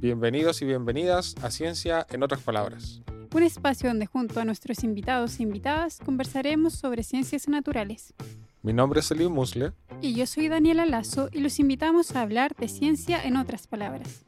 Bienvenidos y bienvenidas a Ciencia en otras palabras. Un espacio donde junto a nuestros invitados e invitadas conversaremos sobre ciencias naturales. Mi nombre es Elim Musle. Y yo soy Daniela Lazo y los invitamos a hablar de ciencia en otras palabras.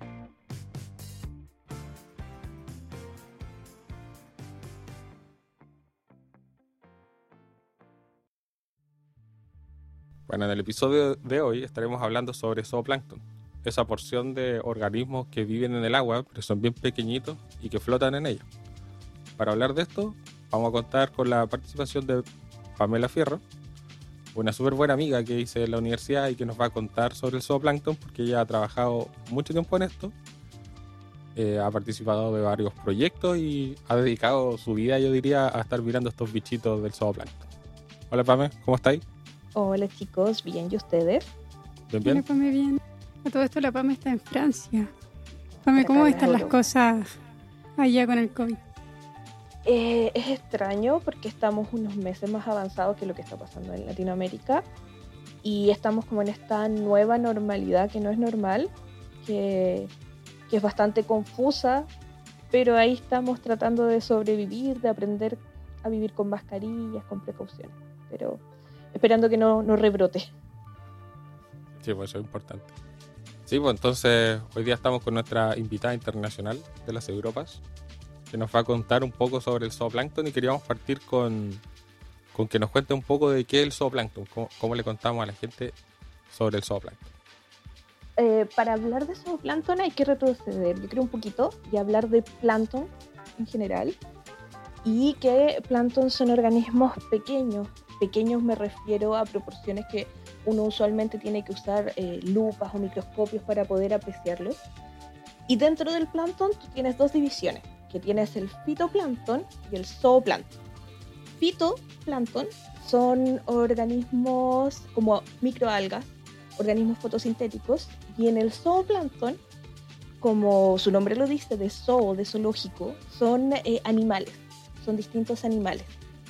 Bueno, en el episodio de hoy estaremos hablando sobre zooplancton, esa porción de organismos que viven en el agua, pero son bien pequeñitos y que flotan en ella. Para hablar de esto, vamos a contar con la participación de Pamela Fierro, una súper buena amiga que hice en la universidad y que nos va a contar sobre el zooplancton porque ella ha trabajado mucho tiempo en esto. Eh, ha participado de varios proyectos y ha dedicado su vida, yo diría, a estar mirando estos bichitos del zooplancton. Hola Pame, ¿cómo estáis? Hola chicos, bien, ¿y ustedes? Bien, bien. Hola, Pame, bien. A todo esto la Pame está en Francia. Pame, ¿cómo están las cosas allá con el COVID? Eh, es extraño porque estamos unos meses más avanzados que lo que está pasando en Latinoamérica y estamos como en esta nueva normalidad que no es normal, que, que es bastante confusa, pero ahí estamos tratando de sobrevivir, de aprender a vivir con mascarillas, con precauciones, pero esperando que no, no rebrote. Sí, pues eso es importante. Sí, pues entonces hoy día estamos con nuestra invitada internacional de las Europas, que nos va a contar un poco sobre el zooplancton y queríamos partir con, con que nos cuente un poco de qué es el zooplancton, cómo, cómo le contamos a la gente sobre el zooplancton. Eh, para hablar de zooplancton hay que retroceder, yo creo un poquito, y hablar de plancton en general, y que plancton son organismos pequeños. Pequeños me refiero a proporciones que uno usualmente tiene que usar eh, lupas o microscopios para poder apreciarlos. Y dentro del plancton tú tienes dos divisiones, que tienes el fitoplancton y el zooplancton. Fitoplancton son organismos como microalgas, organismos fotosintéticos, y en el zooplancton, como su nombre lo dice, de zoo, de zoológico, son eh, animales, son distintos animales.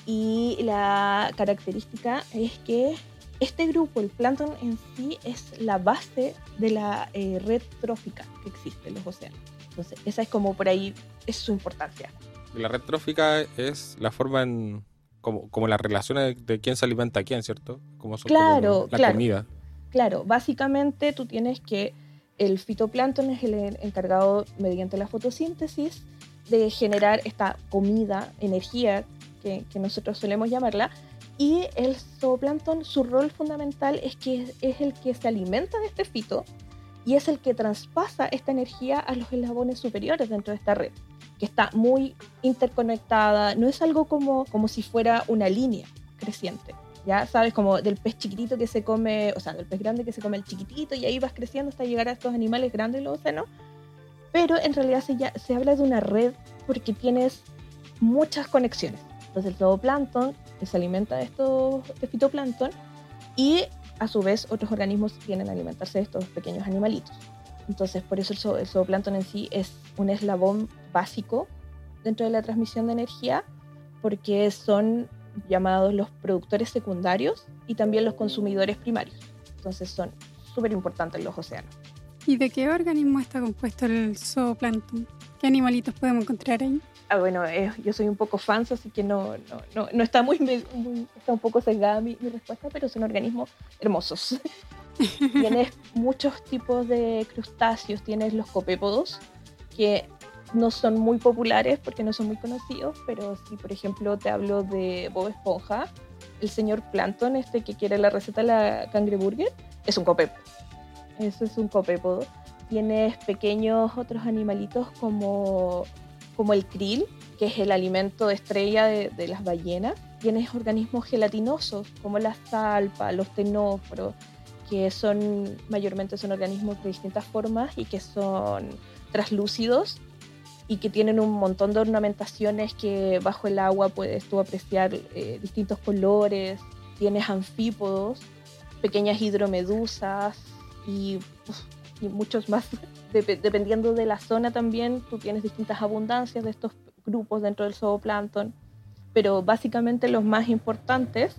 Y la característica es que este grupo, el plancton en sí, es la base de la eh, red trófica que existe en los océanos. Entonces, esa es como por ahí, es su importancia. La red trófica es la forma en, como, como la relación de, de quién se alimenta a quién, ¿cierto? Como son Claro, como la claro. comida. Claro, básicamente tú tienes que el fitoplancton es el encargado mediante la fotosíntesis de generar esta comida, energía que, que nosotros solemos llamarla, y el zooplancton, su rol fundamental es que es el que se alimenta de este fito y es el que traspasa esta energía a los eslabones superiores dentro de esta red, que está muy interconectada, no es algo como, como si fuera una línea creciente. Ya sabes, como del pez chiquitito que se come, o sea, del pez grande que se come el chiquitito y ahí vas creciendo hasta llegar a estos animales grandes los océanos. Pero en realidad se, ya, se habla de una red porque tienes muchas conexiones. Entonces el zooplancton se alimenta de estos fitoplancton y a su vez otros organismos tienen a alimentarse de estos pequeños animalitos. Entonces por eso el, el zooplancton en sí es un eslabón básico dentro de la transmisión de energía porque son llamados los productores secundarios y también los consumidores primarios. Entonces son súper importantes los océanos. ¿Y de qué organismo está compuesto el zooplancton? ¿Qué animalitos podemos encontrar ahí? Ah, bueno, eh, yo soy un poco fan, así que no, no, no, no está muy, muy, está un poco sesgada mi, mi, respuesta, pero son organismos hermosos. tienes muchos tipos de crustáceos, tienes los copépodos, que no son muy populares porque no son muy conocidos, pero si por ejemplo te hablo de Bob Esponja, el señor Plankton, este que quiere la receta de la cangreburger, es un copépodo. Eso es un copépodo. Tienes pequeños otros animalitos como, como el krill, que es el alimento estrella de, de las ballenas. Tienes organismos gelatinosos como la salpa, los tenóforos, que son mayormente son organismos de distintas formas y que son translúcidos y que tienen un montón de ornamentaciones que bajo el agua puedes tú apreciar eh, distintos colores. Tienes anfípodos, pequeñas hidromedusas y, y muchos más. Dep dependiendo de la zona también, tú tienes distintas abundancias de estos grupos dentro del zooplancton. pero básicamente los más importantes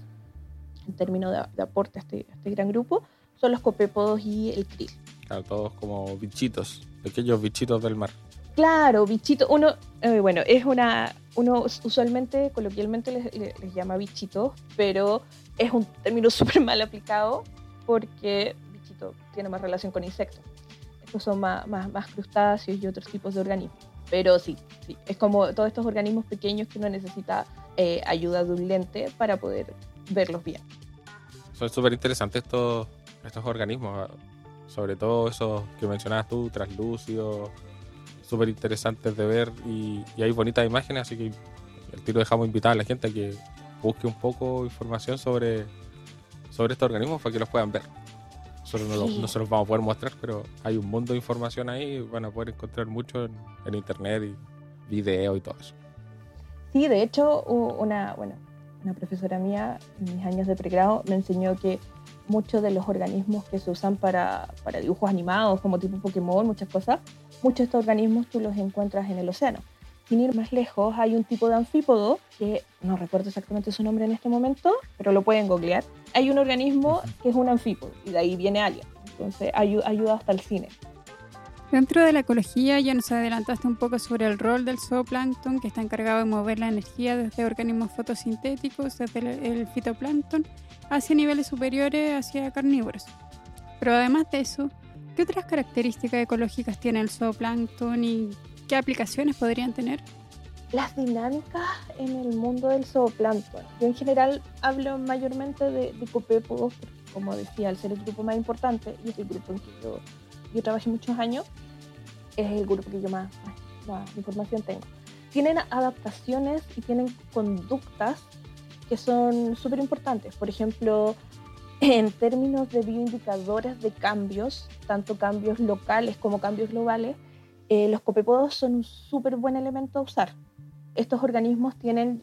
en términos de, aporte a este, este, gran grupo son los copépodos y el krill. Claro, todos como bichitos, pequeños bichitos del mar. Claro, bichito. Uno, eh, bueno, es una, uno usualmente, coloquialmente les, les, llama bichitos, pero es un término súper mal aplicado porque bichito tiene más relación con insectos. Son más, más, más crustáceos y otros tipos de organismos. Pero sí, sí, es como todos estos organismos pequeños que uno necesita eh, ayuda de un lente para poder verlos bien. Son súper interesantes estos, estos organismos, sobre todo esos que mencionabas tú, translúcidos, súper interesantes de ver y, hay bonitas imágenes, así que el tiro dejamos invitar a la gente a que busque un poco información sobre, sobre estos organismos para que los puedan ver. Nosotros no, se los vamos a poder mostrar, pero hay un mundo de información ahí, van a poder encontrar mucho en, en internet y video y todo eso. Sí, de hecho, una, bueno, una profesora mía en mis años de pregrado me enseñó que muchos de los organismos que se usan para, para dibujos animados, como tipo Pokémon, muchas cosas, muchos de estos organismos tú los encuentras en el océano. Sin ir más lejos, hay un tipo de anfípodo que no recuerdo exactamente su nombre en este momento, pero lo pueden googlear. Hay un organismo que es un anfípodo y de ahí viene Alien. Entonces ayuda hasta el cine. Dentro de la ecología ya nos adelantaste un poco sobre el rol del zooplancton que está encargado de mover la energía desde organismos fotosintéticos, desde el fitoplancton, hacia niveles superiores, hacia carnívoros. Pero además de eso, ¿qué otras características ecológicas tiene el zooplancton y qué aplicaciones podrían tener? Las dinámicas en el mundo del zooplancton. Yo en general hablo mayormente de, de copépodos, como decía, al ser el grupo más importante y es el grupo en que yo yo trabajé muchos años, es el grupo que yo más, información tengo. Tienen adaptaciones y tienen conductas que son súper importantes. Por ejemplo, en términos de bioindicadores de cambios, tanto cambios locales como cambios globales, eh, los copepodos son un súper buen elemento a usar. Estos organismos tienen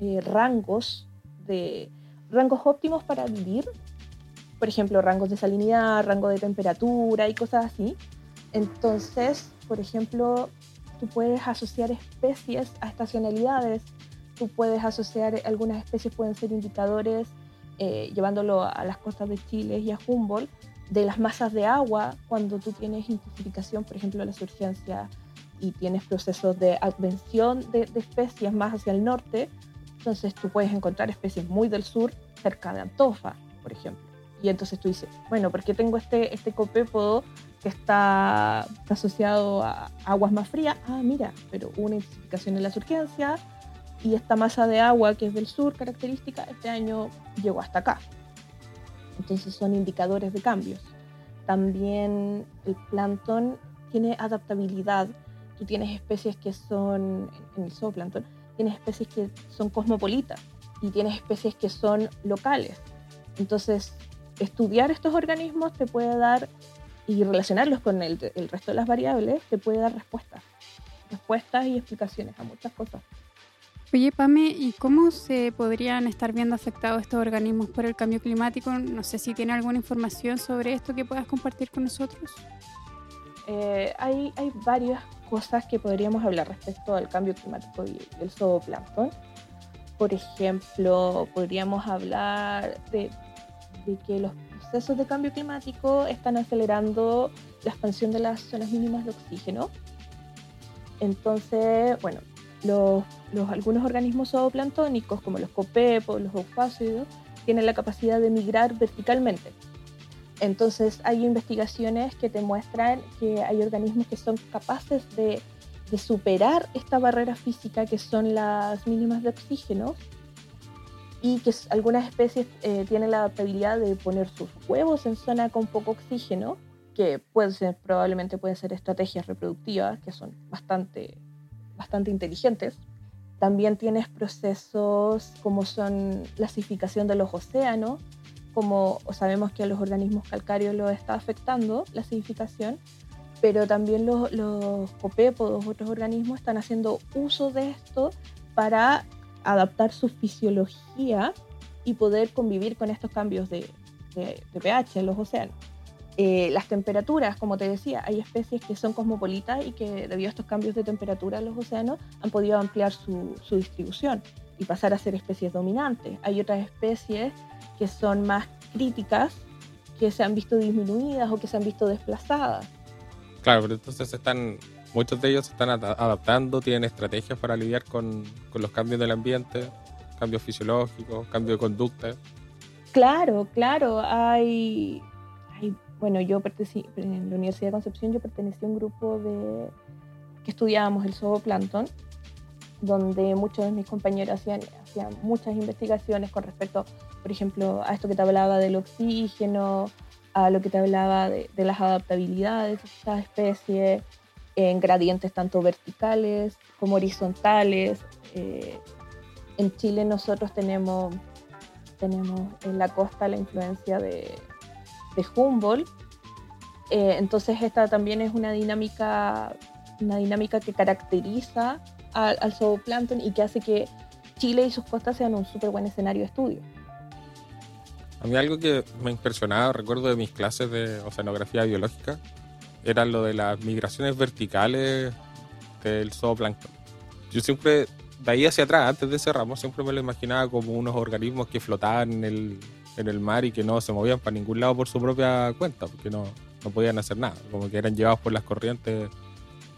eh, rangos, de, rangos óptimos para vivir por ejemplo, rangos de salinidad, rango de temperatura y cosas así. Entonces, por ejemplo, tú puedes asociar especies a estacionalidades, tú puedes asociar, algunas especies pueden ser indicadores, eh, llevándolo a las costas de Chile y a Humboldt, de las masas de agua cuando tú tienes intensificación, por ejemplo, de la surgencia y tienes procesos de advención de, especies más hacia el norte, entonces tú puedes encontrar especies muy del sur, cerca de Antofa, por ejemplo. Y entonces tú dices, bueno, ¿por qué tengo este, este copépodo que está, asociado a aguas más frías? Ah, mira, pero una intensificación en la surgencia y esta masa de agua que es del sur característica este año llegó hasta acá. Entonces son indicadores de cambios. También el plancton tiene adaptabilidad. Tú tienes especies que son, en el zooplancton, tienes especies que son cosmopolitas y tienes especies que son locales. Entonces, estudiar estos organismos te puede dar, y relacionarlos con el, resto de las variables, te puede dar respuestas. Respuestas y explicaciones a muchas cosas. Oye, Pame, ¿y cómo se podrían estar viendo afectados estos organismos por el cambio climático? No sé si tiene alguna información sobre esto que puedas compartir con nosotros. Eh, hay, hay varias cosas que podríamos hablar respecto al cambio climático y el zooplancton. Por ejemplo, podríamos hablar de de que los procesos de cambio climático están acelerando la expansión de las zonas mínimas de oxígeno. Entonces, bueno, los, algunos organismos zooplanctónicos, como los copepos, los eufácidos, tienen la capacidad de migrar verticalmente. Entonces, hay investigaciones que te muestran que hay organismos que son capaces de, superar esta barrera física que son las mínimas de oxígeno y que algunas especies eh, tienen la adaptabilidad de poner sus huevos en zona con poco oxígeno, que pueden ser, probablemente pueden ser estrategias reproductivas que son bastante, bastante inteligentes. También tienes procesos como son la acidificación de los océanos, como sabemos que a los organismos calcáreos los está afectando la acidificación, pero también los, los copépodos, otros organismos, están haciendo uso de esto para adaptar su fisiología y poder convivir con estos cambios de, pH en los océanos. Eh, las temperaturas, como te decía, hay especies que son cosmopolitas y que debido a estos cambios de temperatura en los océanos han podido ampliar su, distribución. y pasar a ser especies dominantes. Hay otras especies que son más críticas, que se han visto disminuidas o que se han visto desplazadas. Claro, pero entonces están, muchos de ellos se están adaptando, tienen estrategias para lidiar con, con los cambios del ambiente, cambios fisiológicos, cambios de conducta. Claro, claro, hay bueno, yo en la Universidad de Concepción yo pertenecí a un grupo de que estudiábamos el zooplancton, donde muchos de mis compañeros hacían, hacían muchas investigaciones con respecto, por ejemplo, a esto que te hablaba del oxígeno, a lo que te hablaba de, las adaptabilidades de esta especie, en gradientes tanto verticales como horizontales. Eh, en Chile nosotros tenemos, tenemos en la costa la influencia de, de Humboldt, eh, entonces esta también es una dinámica, una dinámica que caracteriza al, zooplancton y que hace que Chile y sus costas sean un súper buen escenario de estudio. A mí algo que me impresionaba, recuerdo de mis clases de oceanografía biológica, era lo de las migraciones verticales del zooplancton. Yo siempre, de ahí hacia atrás, antes de ese ramo, siempre me lo imaginaba como unos organismos que flotaban en el, en el mar y que no se movían para ningún lado por su propia cuenta, porque no, no podían hacer nada, como que eran llevados por las corrientes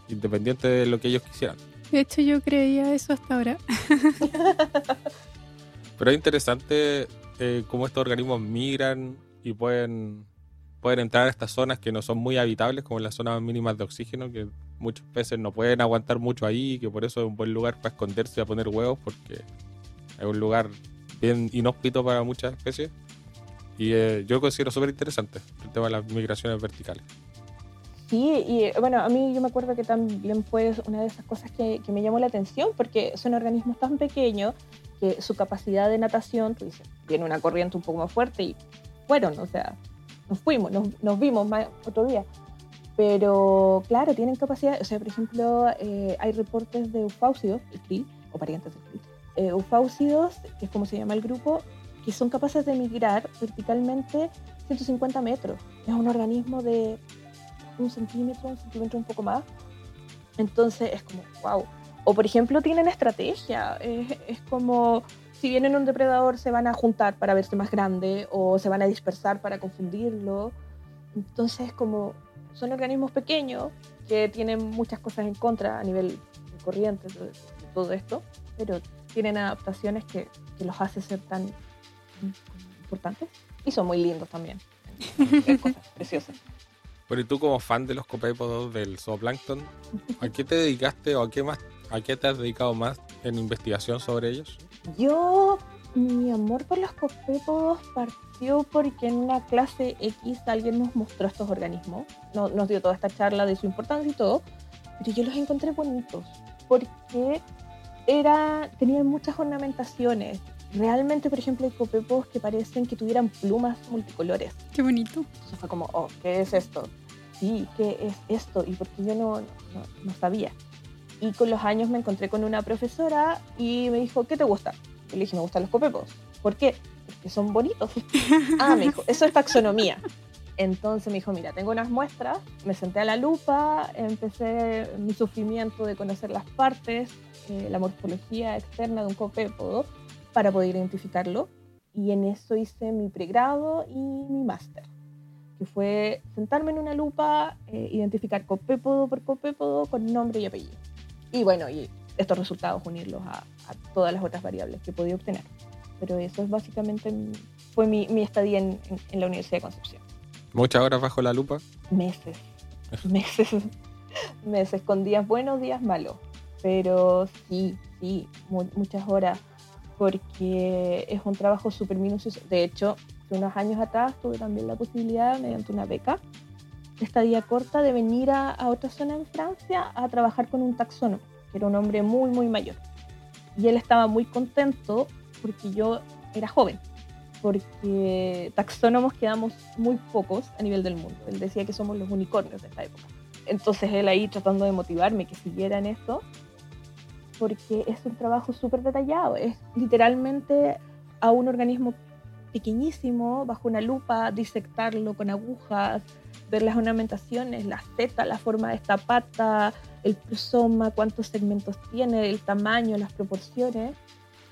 independientes de lo que ellos quisieran. De hecho, yo creía eso hasta ahora. Pero es interesante eh, cómo estos organismos migran y pueden, pueden entrar a estas zonas que no son muy habitables, como las zonas mínimas de oxígeno, que muchos peces no pueden aguantar mucho ahí, que por eso es un buen lugar para esconderse y a poner huevos, porque es un lugar bien inhóspito para muchas especies. Y eh, yo considero súper interesante el tema de las migraciones verticales. Sí, y bueno, a mí yo me acuerdo que también fue una de esas cosas que, que, me llamó la atención, porque son organismos tan pequeños que su capacidad de natación, tú dices, tiene una corriente un poco más fuerte y fueron, o sea, nos fuimos, nos, nos vimos más otro día. Pero claro, tienen capacidad, o sea, por ejemplo, eh, hay reportes de krill, o parientes del krill, eh, eufausidos, que es como se llama el grupo, que son capaces de migrar verticalmente 150 metros. Es un organismo de un centímetro, un centímetro un poco más. Entonces es como, wow. O por ejemplo tienen estrategia. Es, como si vienen un depredador se van a juntar para verse más grande o se van a dispersar para confundirlo. Entonces como son organismos pequeños que tienen muchas cosas en contra a nivel de corriente, de, todo esto, pero tienen adaptaciones que, que los hace ser tan importantes y son muy lindos también. cosas preciosas. Bueno, y tú como fan de los copépodos del zooplancton, ¿a qué te dedicaste o a qué más, a qué te has dedicado más en investigación sobre ellos? Yo, mi amor por los copépodos partió porque en una clase X alguien nos mostró estos organismos, nos dio toda esta charla de su importancia y todo, pero yo los encontré bonitos porque era, tenían muchas ornamentaciones, realmente, por ejemplo, hay copépos que parecen que tuvieran plumas multicolores. Qué bonito. Entonces fue como, oh, ¿qué es esto? sí, ¿qué es esto? Y porque yo no, no, sabía. Y con los años me encontré con una profesora y me dijo, ¿qué te gusta? Y le dije, me gustan los copepos. ¿Por qué? Porque son bonitos. ah, me dijo, eso es taxonomía. Entonces me dijo, mira, tengo unas muestras, me senté a la lupa, empecé mi sufrimiento de conocer las partes, eh, la morfología externa de un copépodo para poder identificarlo. Y en eso hice mi pregrado y mi máster que fue sentarme en una lupa, eh, identificar copépodo por copépodo con nombre y apellido. Y bueno, y estos resultados unirlos a, todas las otras variables que podía obtener. Pero eso es básicamente, fue mi, mi estadía en, en, la Universidad de Concepción. ¿Muchas horas bajo la lupa? Meses, meses, meses, con días buenos, días malos. Pero sí, sí, muchas horas, porque es un trabajo súper minucioso. De hecho, unos años atrás tuve también la posibilidad, mediante una beca, esta día corta, de venir a, otra zona en Francia a trabajar con un taxónomo, que era un hombre muy, muy mayor. Y él estaba muy contento porque yo era joven, porque taxónomos quedamos muy pocos a nivel del mundo. Él decía que somos los unicornios de esta época. Entonces él ahí tratando de motivarme que siguiera en esto, porque es un trabajo súper detallado, es literalmente a un organismo pequeñísimo, bajo una lupa, disectarlo con agujas, ver las ornamentaciones, la seta, la forma de esta pata, el prosoma, cuántos segmentos tiene, el tamaño, las proporciones.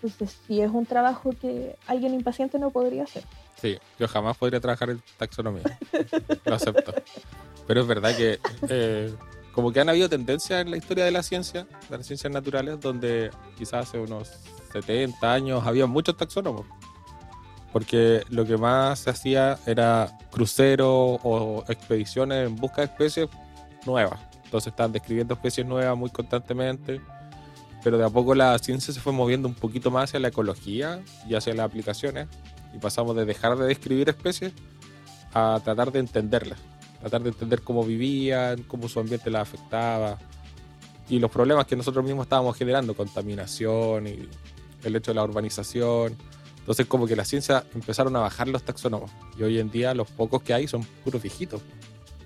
Entonces, sí es un trabajo que alguien impaciente no podría hacer. Sí, yo jamás podría trabajar en taxonomía. Lo acepto. Pero es verdad que eh, como que han habido tendencias en la historia de la ciencia, de las ciencias naturales, donde quizás hace unos 70 años había muchos taxónomos. Porque lo que más se hacía era cruceros o expediciones en busca de especies nuevas. Entonces estaban describiendo especies nuevas muy constantemente. Pero de a poco la ciencia se fue moviendo un poquito más hacia la ecología y hacia las aplicaciones. Y pasamos de dejar de describir especies a tratar de entenderlas. Tratar de entender cómo vivían, cómo su ambiente las afectaba. Y los problemas que nosotros mismos estábamos generando, contaminación y el hecho de la urbanización. Entonces como que la ciencia empezaron a bajar los taxónomos y hoy en día los pocos que hay son puros viejitos.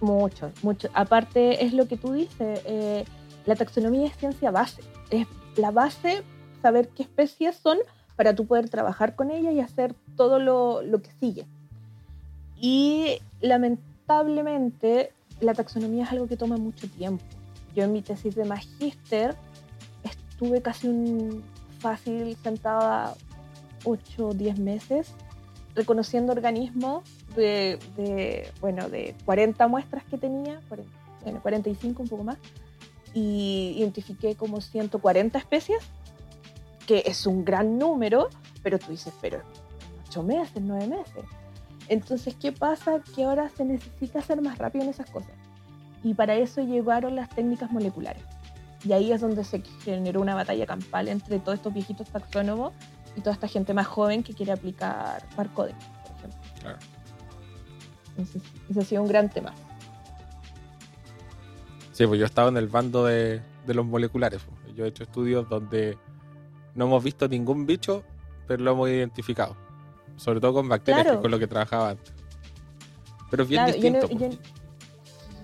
Muchos, muchos. Aparte es lo que tú dices, eh, la taxonomía es ciencia base. Es la base saber qué especies son para tú poder trabajar con ellas y hacer todo lo, lo que sigue. Y lamentablemente la taxonomía es algo que toma mucho tiempo. Yo en mi tesis de magíster estuve casi un fácil sentada 8 o 10 meses reconociendo organismos de, de, bueno, de 40 muestras que tenía, 40, bueno, 45 un poco más, y identifiqué como 140 especies, que es un gran número, pero tú dices, pero 8 meses, 9 meses. Entonces, ¿qué pasa? Que ahora se necesita ser más rápido en esas cosas. Y para eso llevaron las técnicas moleculares. Y ahí es donde se generó una batalla campal entre todos estos viejitos taxónomos y toda esta gente más joven que quiere aplicar barcoding, por ejemplo. Claro. Entonces, ese ha sido un gran tema. Sí, pues yo he estado en el bando de, de los moleculares. pues. Yo he hecho estudios donde no hemos visto ningún bicho, pero lo hemos identificado. Sobre todo con bacterias, Claro. que con lo que trabajaba antes. Pero es bien Claro, yo no- distinto. yo pues.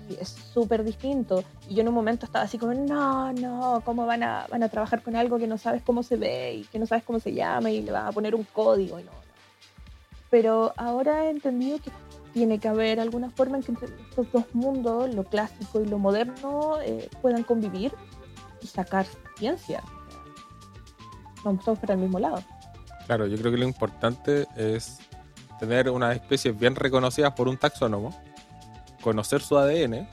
sí, es súper distinto. Y yo en un momento estaba así como, no, no, ¿cómo van a, van a trabajar con algo que no sabes cómo se ve y que no sabes cómo se llama y le van a poner un código? Y no, no. Pero ahora he entendido que tiene que haber alguna forma en que entre estos dos mundos, lo clásico y lo moderno, eh, puedan convivir y sacar ciencia. Vamos todos para el mismo lado. Claro, yo creo que lo importante es tener unas especies bien reconocidas por un taxónomo, conocer su ADN,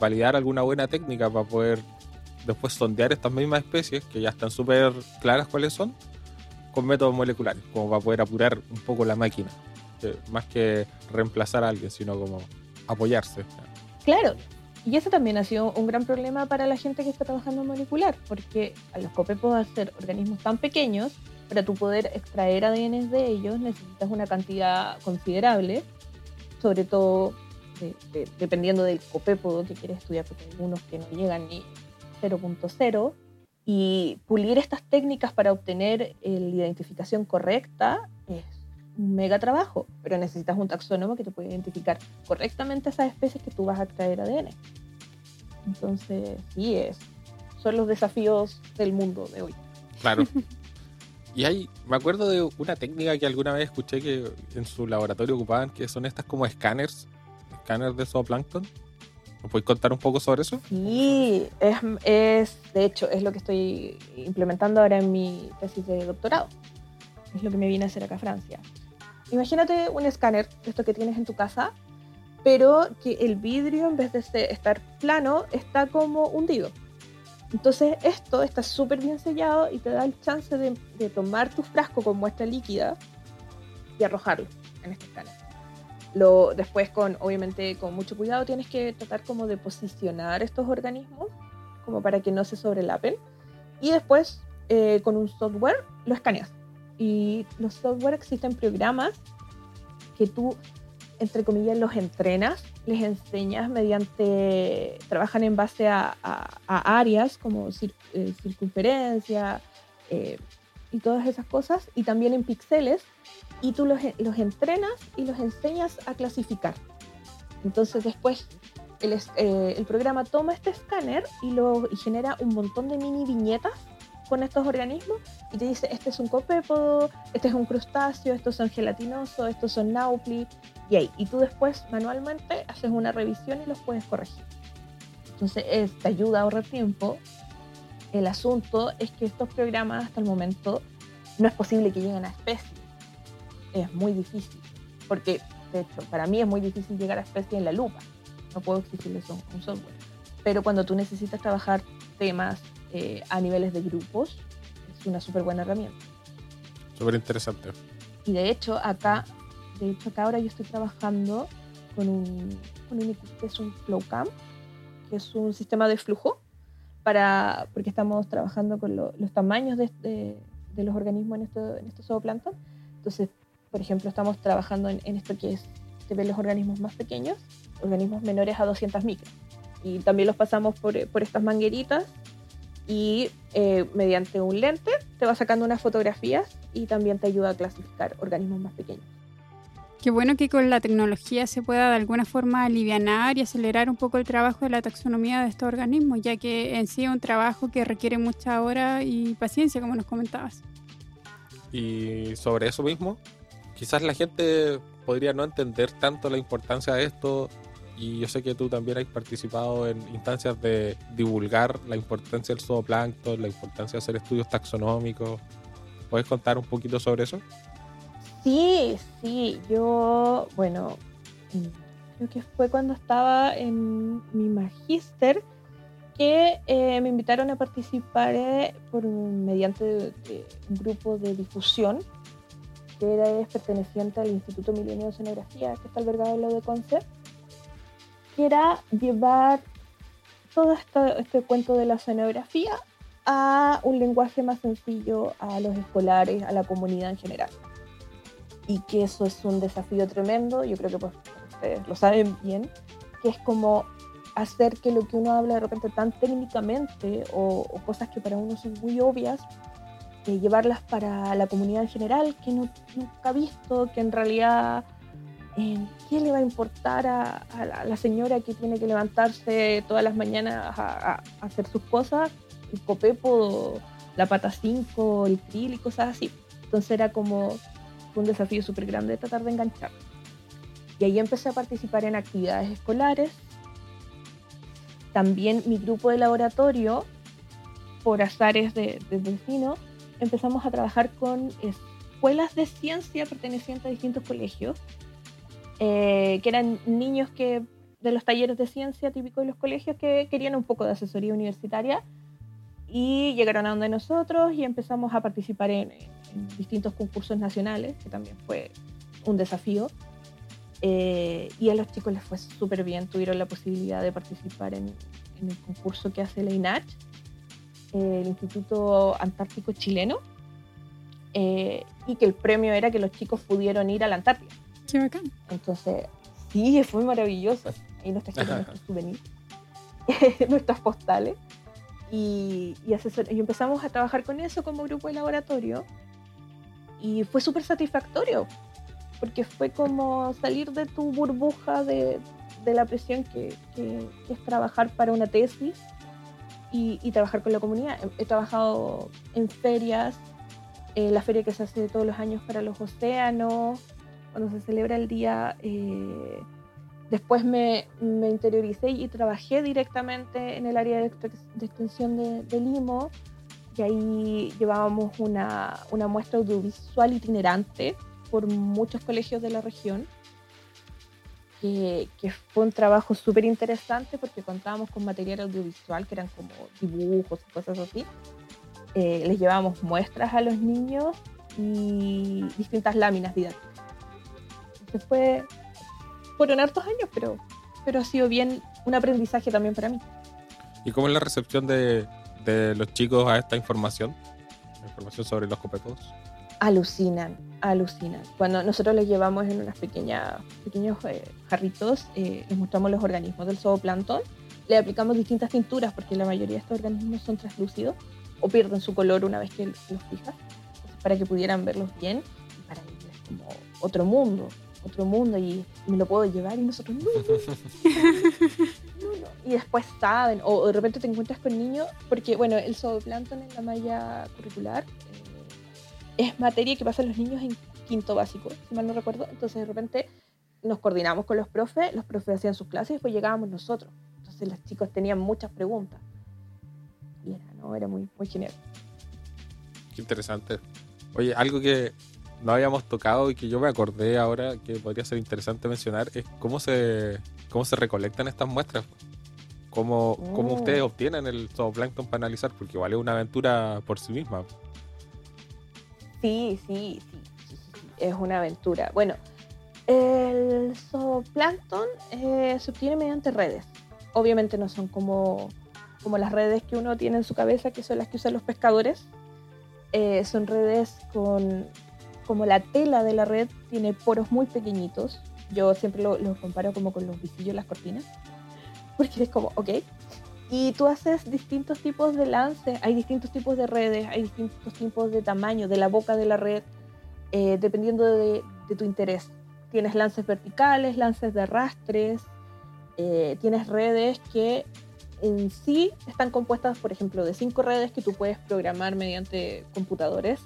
validar alguna buena técnica para poder después sondear estas mismas especies, que ya están súper claras cuáles son, con métodos moleculares, como para poder apurar un poco la máquina, que más que reemplazar a alguien, sino como apoyarse. Claro, y ese también ha sido un gran problema para la gente que está trabajando en molecular, porque a los copepos, al ser organismos tan pequeños, para tú poder extraer ADN de ellos necesitas una cantidad considerable, sobre todo de- de- dependiendo del copépodo que quieres estudiar, porque hay algunos que no llegan ni 0.0, y pulir estas técnicas para obtener eh, la identificación correcta es un mega trabajo, pero necesitas un taxónomo que te pueda identificar correctamente esas especies que tú vas a extraer ADN. Entonces, sí es. Son los desafíos del mundo de hoy. Claro. Y hay, me acuerdo de una técnica que alguna vez escuché que en su laboratorio ocupaban, que son estas como escáneres, escáneres de zooplancton. ¿Me puedes contar un poco sobre eso? Sí, es, es, de hecho, es lo que estoy implementando ahora en mi tesis de doctorado. Es lo que me vine a hacer acá a Francia. Imagínate un escáner, esto que tienes en tu casa, pero que el vidrio, en vez de estar plano, está como hundido. Entonces, esto está súper bien sellado y te da el chance de, tomar tu frasco con muestra líquida y arrojarlo en este escáner. Lo, después, con, obviamente, con mucho cuidado, tienes que tratar como de posicionar estos organismos como para que no se sobrelapen. Y después, eh, con un software, lo escaneas. Y los software existen programas que tú, entre comillas, los entrenas, les enseñas mediante, trabajan en base a, a- áreas como cir- eh, circunferencia eh, y todas esas cosas, y también en píxeles, y tú los, los entrenas y los enseñas a clasificar. Entonces después el, eh, el programa toma este escáner y, lo, y genera un montón de mini viñetas con estos organismos y te dice, este es un copépodo, este es un crustáceo, estos son gelatinosos, estos son naupli, y ahí. Y tú después manualmente haces una revisión y los puedes corregir. Entonces es- te ayuda a ahorrar tiempo. El asunto es que estos programas hasta el momento no es posible que lleguen a especies. Es muy difícil, porque de hecho para mí es muy difícil llegar a especies en la lupa. No puedo exigirle eso a un software. Pero cuando tú necesitas trabajar temas eh, a niveles de grupos, es una súper buena herramienta. Súper interesante. Y de hecho acá, de hecho acá ahora yo estoy trabajando con un, con un equipo que es un FlowCam, que es un sistema de flujo, para, porque estamos trabajando con lo- los tamaños de, de- los organismos en, esto, en estos zooplancton. Entonces, por ejemplo, estamos trabajando en, esto que es que ven los organismos más pequeños, organismos menores a 200 micros. Y también los pasamos por, por estas mangueritas y eh, mediante un lente te va sacando unas fotografías y también te ayuda a clasificar organismos más pequeños. Qué bueno que con la tecnología se pueda de alguna forma alivianar y acelerar un poco el trabajo de la taxonomía de estos organismos, ya que en sí es un trabajo que requiere mucha hora y paciencia, como nos comentabas. Y sobre eso mismo, quizás la gente podría no entender tanto la importancia de esto. Y yo sé que tú también has participado en instancias de divulgar la importancia del zooplancton, la importancia de hacer estudios taxonómicos. ¿Puedes contar un poquito sobre eso? Sí, sí, yo, bueno, mm, creo que fue cuando estaba en mi magíster que eh, me invitaron a participar eh, por mediante de- un grupo de difusión que era perteneciente al Instituto Milenio de Oceanografía, que está albergado en la de Conce, que era llevar todo esto- este cuento de la oceanografía a un lenguaje más sencillo a los escolares, a la comunidad en general y que eso es un desafío tremendo, yo creo que pues, ustedes lo saben bien, que es como hacer que lo que uno habla de repente tan técnicamente o, cosas que para uno son muy obvias, eh, llevarlas para la comunidad en general que no, nunca ha visto, que en realidad, eh, ¿qué le va a importar a, la, señora que tiene que levantarse todas las mañanas a hacer sus cosas? El copepo, la pata 5, el krill y cosas así. Entonces era como fue un desafío súper grande de tratar de enganchar. Y ahí empecé a participar en actividades escolares. También mi grupo de laboratorio, por azares de, de destino, empezamos a trabajar con escuelas de ciencia pertenecientes a distintos colegios, eh, que eran niños que de los talleres de ciencia típicos de los colegios que querían un poco de asesoría universitaria y llegaron a donde nosotros y empezamos a participar en, distintos concursos nacionales, que también fue un desafío. Eh, y a los chicos les fue súper bien, tuvieron la posibilidad de participar en, en el concurso que hace la INACH, eh, el Instituto Antártico Chileno, eh, y que el premio era que los chicos pudieron ir a la Antártida. Qué bacán. Entonces, sí, fue maravilloso. Ahí nos trajeron nuestros souvenirs, nuestras postales. Y, y, asesor- y empezamos a trabajar con eso como grupo de laboratorio. Y fue súper satisfactorio, porque fue como salir de tu burbuja de, de la presión que, que- es trabajar para una tesis y, trabajar con la comunidad. He, he trabajado en ferias, eh, la feria que se hace todos los años para los océanos, cuando se celebra el día. eh, después me, me interioricé y trabajé directamente en el área de extensión de, de Limo, y ahí llevábamos una, una muestra audiovisual itinerante por muchos colegios de la región, que, que fue un trabajo súper interesante porque contábamos con material audiovisual que eran como dibujos y cosas así. Eh, les llevábamos muestras a los niños y distintas láminas didácticas. Entonces fue, fueron hartos años, pero, pero ha sido bien un aprendizaje también para mí. ¿Y cómo es la recepción de, de los chicos a esta información? La información sobre los copepos. Alucinan, alucinan. Cuando nosotros les llevamos en unas pequeñas, pequeños eh, jarritos, eh, les mostramos los organismos del zooplancton, le aplicamos distintas tinturas porque la mayoría de estos organismos son translúcidos o pierden su color una vez que los fijas, para que pudieran verlos bien y para ellos es como otro mundo, otro mundo y me lo puedo llevar y nosotros no, no, no. Y después saben, o de repente te encuentras con niños, porque bueno, el zooplancton en la malla curricular eh, es materia que pasan los niños en quinto básico, si mal no recuerdo. Entonces de repente nos coordinamos con los profes, los profes hacían sus clases y después llegábamos nosotros. Entonces los chicos tenían muchas preguntas. Y era, ¿no? Era muy, muy genial. Qué interesante. Oye, algo que no habíamos tocado y que yo me acordé ahora que podría ser interesante mencionar es cómo se, cómo se recolectan estas muestras. Cómo, cómo Oh. ustedes obtienen el zooplancton para analizar, porque es una aventura por sí misma. Sí, sí, sí, es una aventura. Bueno, el zooplancton eh, se obtiene mediante redes. Obviamente no son como, como las redes que uno tiene en su cabeza, que son las que usan los pescadores. Eh, son redes con, como la tela de la red tiene poros muy pequeñitos. Yo siempre lo, lo comparo como con los visillos de las cortinas, porque es como, ok. Y tú haces distintos tipos de lances, hay distintos tipos de redes, hay distintos tipos de tamaño de la boca de la red, eh, dependiendo de, tu interés. Tienes lances verticales, lances de arrastres, eh, tienes redes que en sí están compuestas, por ejemplo, de cinco redes que tú puedes programar mediante computadores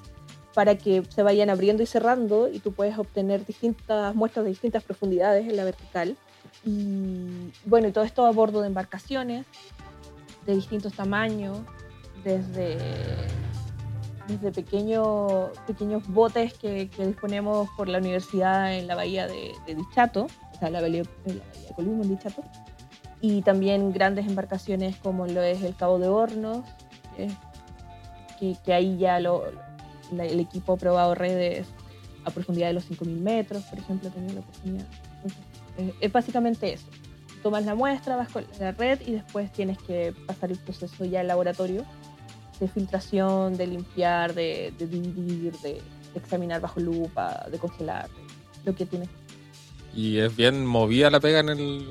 para que se vayan abriendo y cerrando y tú puedes obtener distintas muestras de distintas profundidades en la vertical. Y bueno, todo esto a bordo de embarcaciones de distintos tamaños, desde, desde pequeños, pequeños botes que, que disponemos por la universidad en la bahía de, Dichato, o sea, la bahía, la bahía Columbo en Dichato, y también grandes embarcaciones como lo es el Cabo de Hornos, eh, que, ahí ya lo, el equipo ha probado redes a profundidad de los 5.000 metros, por ejemplo, tenido la oportunidad. Eh, es básicamente eso. Tomas la muestra, vas con la red y después tienes que pasar el proceso ya al laboratorio de filtración, de limpiar, de, de dividir, de, de examinar bajo lupa, de congelar, lo que tienes. Y es bien movida la pega en el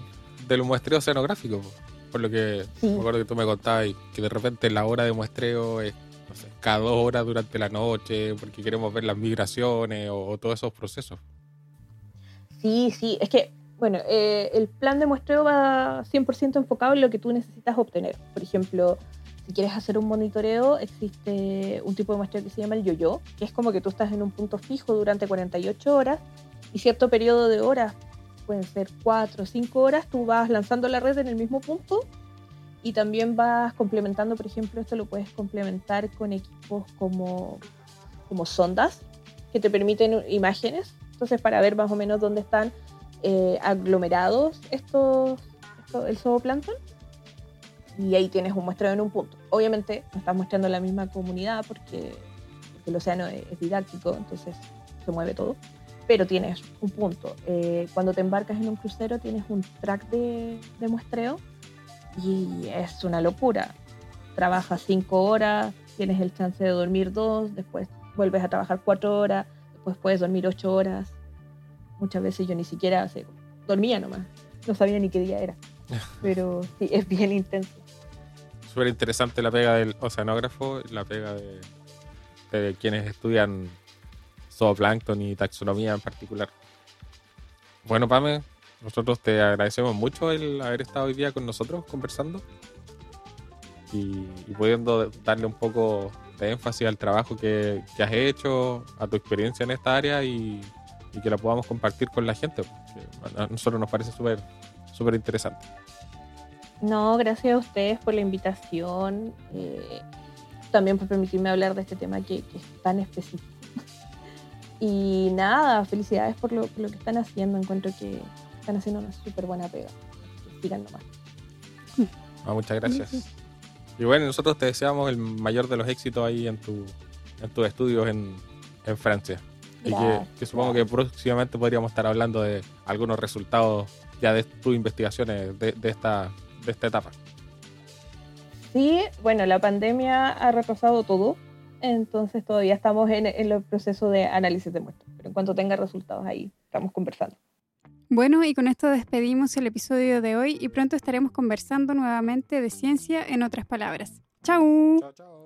del muestreo oceanográfico. po. Por lo que Sí. me acuerdo que tú me contabas y que de repente la hora de muestreo es no sé, cada dos horas durante la noche, porque queremos ver las migraciones o, o todos esos procesos. Sí, sí, es que, bueno, eh, el plan de muestreo va 100% enfocado en lo que tú necesitas obtener. Por ejemplo, si quieres hacer un monitoreo, existe un tipo de muestreo que se llama el yo-yo, que es como que tú estás en un punto fijo durante 48 horas y cierto periodo de horas, pueden ser 4 o 5 horas, tú vas lanzando la red en el mismo punto y también vas complementando, por ejemplo, esto lo puedes complementar con equipos como, como sondas que te permiten imágenes, entonces para ver más o menos dónde están eh, aglomerados estos, esto- el zooplancton y ahí tienes un muestreo en un punto. Obviamente no estás muestreando la misma comunidad porque, porque el océano es, es didáctico, entonces se mueve todo, pero tienes un punto. Eh, cuando te embarcas en un crucero tienes un track de, de muestreo y es una locura. Trabajas cinco horas, tienes el chance de dormir dos, después vuelves a trabajar cuatro horas, después puedes dormir ocho horas. Muchas veces yo ni siquiera o sea, dormía nomás, no sabía ni qué día era. Pero sí, es bien intenso. Súper interesante la pega del oceanógrafo, la pega de, de quienes estudian zooplancton y taxonomía en particular. Bueno, Pame, nosotros te agradecemos mucho el haber estado hoy día con nosotros conversando y, y pudiendo darle un poco de énfasis al trabajo que, que has hecho, a tu experiencia en esta área y, y que la podamos compartir con la gente. a nosotros nos parece súper súper interesante. No, gracias a ustedes por la invitación, eh, también por permitirme hablar de este tema que, que es tan específico. Y nada, felicidades por lo, por lo que están haciendo. Encuentro que están haciendo una súper buena pega. Sigan nomás. Ah, muchas gracias. Y bueno, nosotros te deseamos el mayor de los éxitos ahí en, tu, en tus estudios en, en Francia. Y que, que supongo que próximamente podríamos estar hablando de algunos resultados ya de tus investigaciones de, de esta, de esta etapa. Sí, bueno, la pandemia ha retrasado todo, entonces todavía estamos en, en el proceso de análisis de muestras. Pero en cuanto tenga resultados ahí, estamos conversando. Bueno, y con esto despedimos el episodio de hoy y pronto estaremos conversando nuevamente de ciencia en otras palabras. ¡Chao! Chao, chao.